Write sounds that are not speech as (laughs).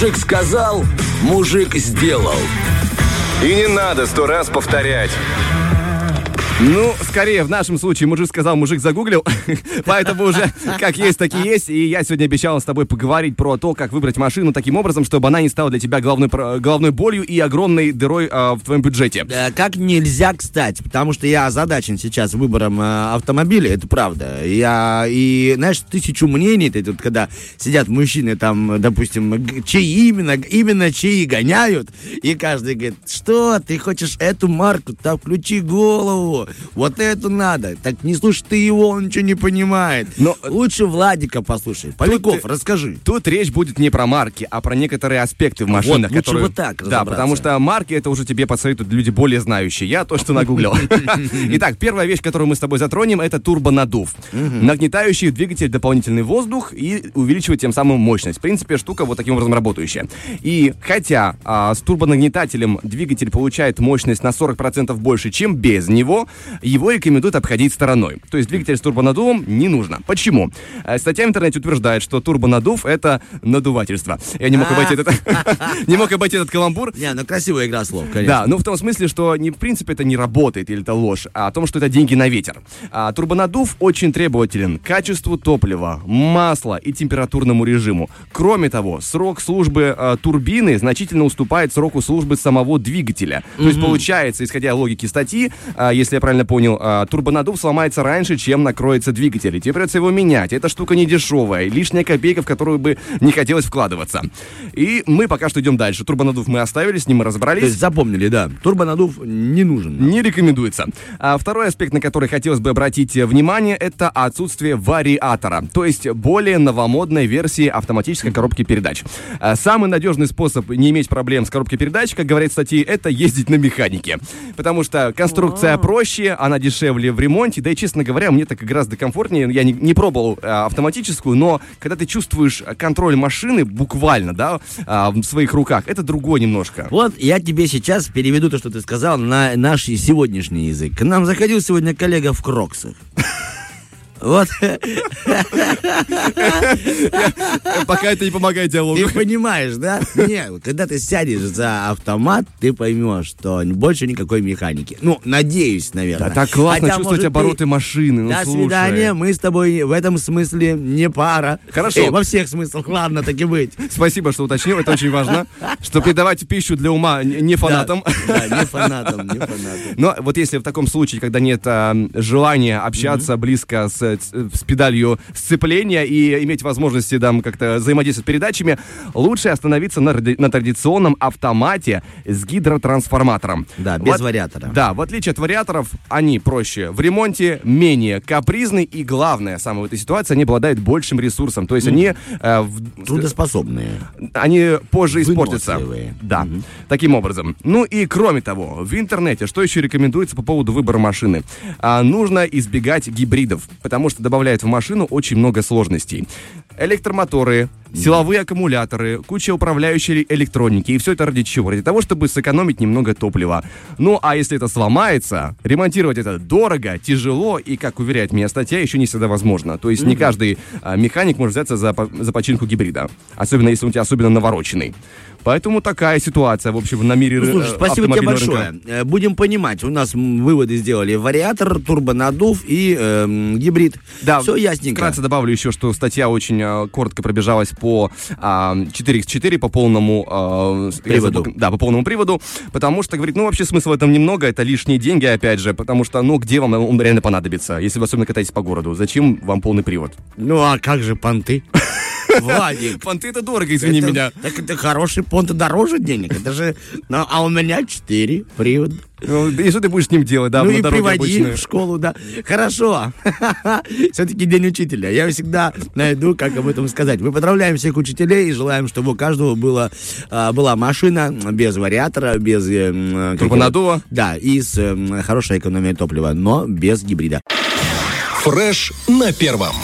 Мужик сказал, мужик сделал. И не надо сто раз повторять. Ну, скорее, в нашем случае мужик сказал, мужик загуглил, (laughs) поэтому уже как есть, так и есть. И я сегодня обещал с тобой поговорить про то, как выбрать машину таким образом, чтобы она не стала для тебя головной, головной болью и огромной дырой э, в твоем бюджете. Как нельзя, кстати, потому что я озадачен сейчас выбором э, автомобиля, это правда. Я, и, знаешь, тысячу мнений, ты тут, когда сидят мужчины там, допустим, чьи именно, именно чьи гоняют, и каждый говорит, что, ты хочешь эту марку, там включи голову, вот это надо. Так не слушай ты его, он ничего не понимает. Но лучше Владика послушай. Поляков, тут, расскажи. Тут речь будет не про марки, а про некоторые аспекты в машинах. Вот, лучше которые... вот так Да, потому что марки это уже тебе посоветуют люди более знающие. Я то, что нагуглил. (laughs) Итак, первая вещь, которую мы с тобой затронем, это турбонадув. Нагнетающий двигатель дополнительный воздух и увеличивает тем самым мощность. В принципе, штука вот таким образом работающая. И хотя а, с турбонагнетателем двигатель получает мощность на 40% больше, чем без него, его рекомендуют обходить стороной. То есть двигатель с турбонаддувом не нужно. Почему? Э, статья в интернете утверждает, что турбонаддув — это надувательство. Я не мог обойти этот, (laughs) не мог обойти этот каламбур. Не, ну красивая игра слов, конечно. Да, ну в том смысле, что не, в принципе это не работает или это ложь, а о том, что это деньги на ветер. А, турбонаддув очень требователен к качеству топлива, масла и температурному режиму. Кроме того, срок службы а, турбины значительно уступает сроку службы самого двигателя. То есть получается, исходя из логики статьи, а, если я правильно понял, а, турбонаддув сломается раньше, чем накроется двигатель. И тебе придется его менять. Эта штука не дешевая. Лишняя копейка, в которую бы не хотелось вкладываться. И мы пока что идем дальше. Турбонаддув мы оставили, с ним мы разобрались. То есть запомнили, да. Турбонаддув не нужен. Не рекомендуется. А второй аспект, на который хотелось бы обратить внимание, это отсутствие вариатора. То есть более новомодной версии автоматической коробки передач. А самый надежный способ не иметь проблем с коробкой передач, как говорит в статье, это ездить на механике. Потому что конструкция проще, проще, она дешевле в ремонте, да и, честно говоря, мне так гораздо комфортнее. Я не, не пробовал а, автоматическую, но когда ты чувствуешь контроль машины буквально, да, а, в своих руках, это другое немножко. Вот я тебе сейчас переведу то, что ты сказал, на наш сегодняшний язык. К нам заходил сегодня коллега в Кроксах. Вот. Пока это не помогает диалогу. Ты понимаешь, да? Нет, когда ты сядешь за автомат, ты поймешь, что больше никакой механики. Ну, надеюсь, наверное. Да так классно Хотя, чувствовать обороты ты... машины. Ну, До слушай. свидания, мы с тобой в этом смысле не пара. Хорошо. Эй, во всех смыслах, ладно, так и быть. Спасибо, что уточнил, это очень важно. Что передавать пищу для ума не фанатам. Да, не фанатам, не фанатам. Но вот если в таком случае, когда нет а, желания общаться близко с с педалью сцепления и иметь возможности там как-то взаимодействовать с передачами, лучше остановиться на, на традиционном автомате с гидротрансформатором. Да, без вот, вариатора. Да, в отличие от вариаторов, они проще в ремонте, менее капризны и, главное, самое в этой ситуации, они обладают большим ресурсом. То есть mm. они... Э, в, Трудоспособные. Они позже испортятся. Да, mm-hmm. таким образом. Ну и кроме того, в интернете, что еще рекомендуется по поводу выбора машины? А, нужно избегать гибридов, потому что добавляют добавляет в машину очень много сложностей. Электромоторы, силовые аккумуляторы, куча управляющей электроники. И все это ради чего? Ради того, чтобы сэкономить немного топлива. Ну, а если это сломается, ремонтировать это дорого, тяжело и, как уверяет меня статья, еще не всегда возможно. То есть mm-hmm. не каждый а, механик может взяться за, за починку гибрида. Особенно если он у тебя особенно навороченный. Поэтому такая ситуация, в общем, на мире ну, Слушай, спасибо тебе большое. Рынка. Э, будем понимать, у нас выводы сделали вариатор, турбонаддув и э, гибрид. Да, все ясненько. Вкратце добавлю еще, что статья очень э, коротко пробежалась по э, 4x4, по полному э, приводу. Забыл, да, по полному приводу, потому что, говорит, ну, вообще смысла в этом немного, это лишние деньги, опять же, потому что, ну, где вам он реально понадобится, если вы особенно катаетесь по городу? Зачем вам полный привод? Ну, а как же понты? (laughs) Владик. (laughs) Понты это дорого, извини это, меня. Так это хороший понт, дороже денег. Это же... Ну, а у меня четыре привод. Ну, и что ты будешь с ним делать, да? Ну и приводи в школу, да. Хорошо. (laughs) Все-таки день учителя. Я всегда найду, как об этом сказать. Мы поздравляем всех учителей и желаем, чтобы у каждого было, а, была машина без вариатора, без... Э, Турбонаддува. Да, и с э, хорошей экономией топлива, но без гибрида. Фреш на первом.